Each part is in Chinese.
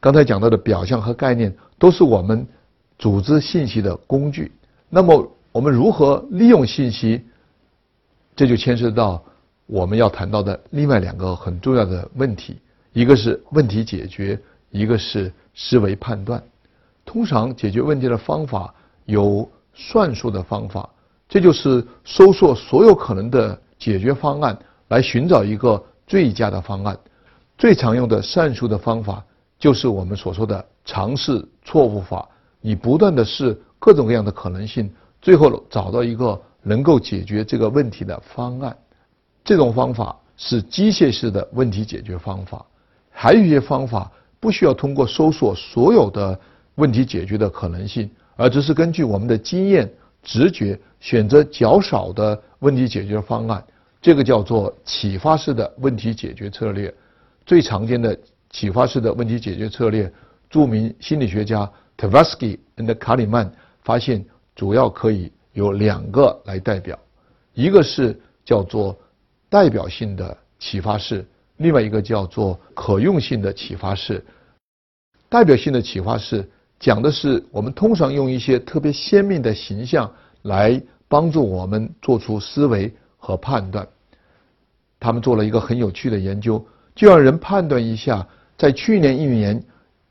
刚才讲到的表象和概念，都是我们组织信息的工具。那么，我们如何利用信息？这就牵涉到我们要谈到的另外两个很重要的问题：一个是问题解决，一个是思维判断。通常解决问题的方法有算术的方法，这就是搜索所有可能的解决方案，来寻找一个最佳的方案。最常用的算术的方法。就是我们所说的尝试错误法，你不断的试各种各样的可能性，最后找到一个能够解决这个问题的方案。这种方法是机械式的问题解决方法。还有一些方法不需要通过搜索所有的问题解决的可能性，而只是根据我们的经验、直觉选择较少的问题解决方案。这个叫做启发式的问题解决策略。最常见的。启发式的问题解决策略，著名心理学家 Tversky and 卡里曼发现，主要可以有两个来代表，一个是叫做代表性的启发式，另外一个叫做可用性的启发式。代表性的启发式讲的是我们通常用一些特别鲜明的形象来帮助我们做出思维和判断。他们做了一个很有趣的研究，就让人判断一下。在去年一年，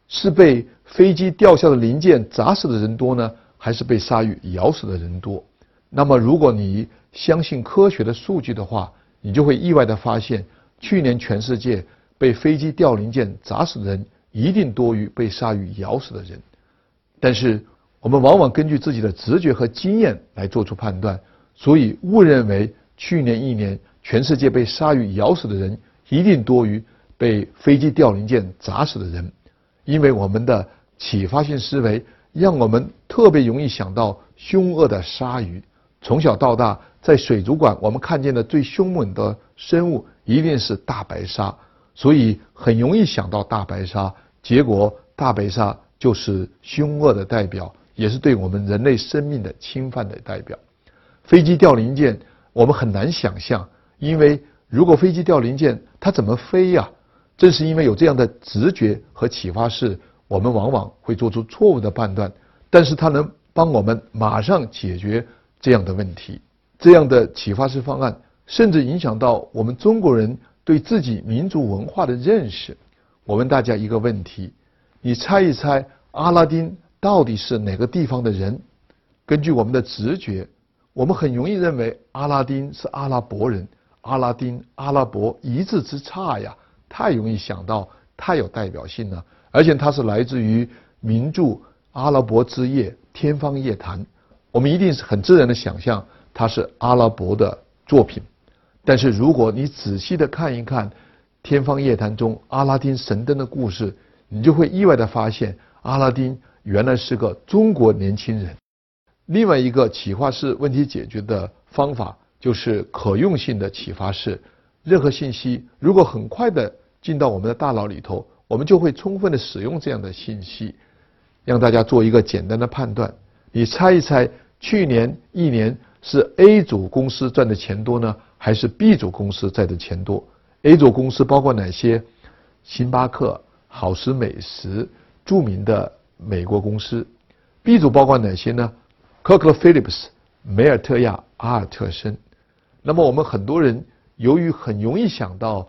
是被飞机掉下的零件砸死的人多呢，还是被鲨鱼咬死的人多？那么，如果你相信科学的数据的话，你就会意外的发现，去年全世界被飞机掉零件砸死的人一定多于被鲨鱼咬死的人。但是，我们往往根据自己的直觉和经验来做出判断，所以误认为去年一年全世界被鲨鱼咬死的人一定多于。被飞机掉零件砸死的人，因为我们的启发性思维让我们特别容易想到凶恶的鲨鱼。从小到大，在水族馆我们看见的最凶猛的生物一定是大白鲨，所以很容易想到大白鲨。结果，大白鲨就是凶恶的代表，也是对我们人类生命的侵犯的代表。飞机掉零件，我们很难想象，因为如果飞机掉零件，它怎么飞呀？正是因为有这样的直觉和启发式，我们往往会做出错误的判断，但是它能帮我们马上解决这样的问题。这样的启发式方案甚至影响到我们中国人对自己民族文化的认识。我问大家一个问题：你猜一猜，阿拉丁到底是哪个地方的人？根据我们的直觉，我们很容易认为阿拉丁是阿拉伯人。阿拉丁、阿拉伯一字之差呀！太容易想到，太有代表性了，而且它是来自于名著《阿拉伯之夜》《天方夜谭》，我们一定是很自然的想象它是阿拉伯的作品。但是如果你仔细的看一看《天方夜谭》中阿拉丁神灯的故事，你就会意外的发现，阿拉丁原来是个中国年轻人。另外一个启发式问题解决的方法，就是可用性的启发式。任何信息如果很快的进到我们的大脑里头，我们就会充分的使用这样的信息，让大家做一个简单的判断。你猜一猜，去年一年是 A 组公司赚的钱多呢，还是 B 组公司赚的钱多？A 组公司包括哪些？星巴克、好时美食、著名的美国公司。B 组包括哪些呢？科克 Phillips、梅尔特亚、阿尔特森。那么我们很多人。由于很容易想到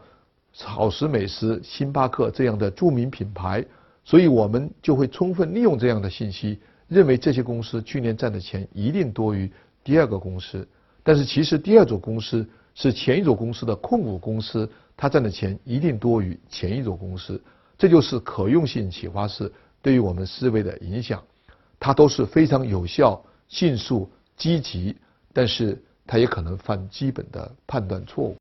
好食美食、星巴克这样的著名品牌，所以我们就会充分利用这样的信息，认为这些公司去年赚的钱一定多于第二个公司。但是其实第二组公司是前一组公司的控股公司，它赚的钱一定多于前一组公司。这就是可用性启发式对于我们思维的影响，它都是非常有效、迅速、积极，但是。它也可能犯基本的判断错误。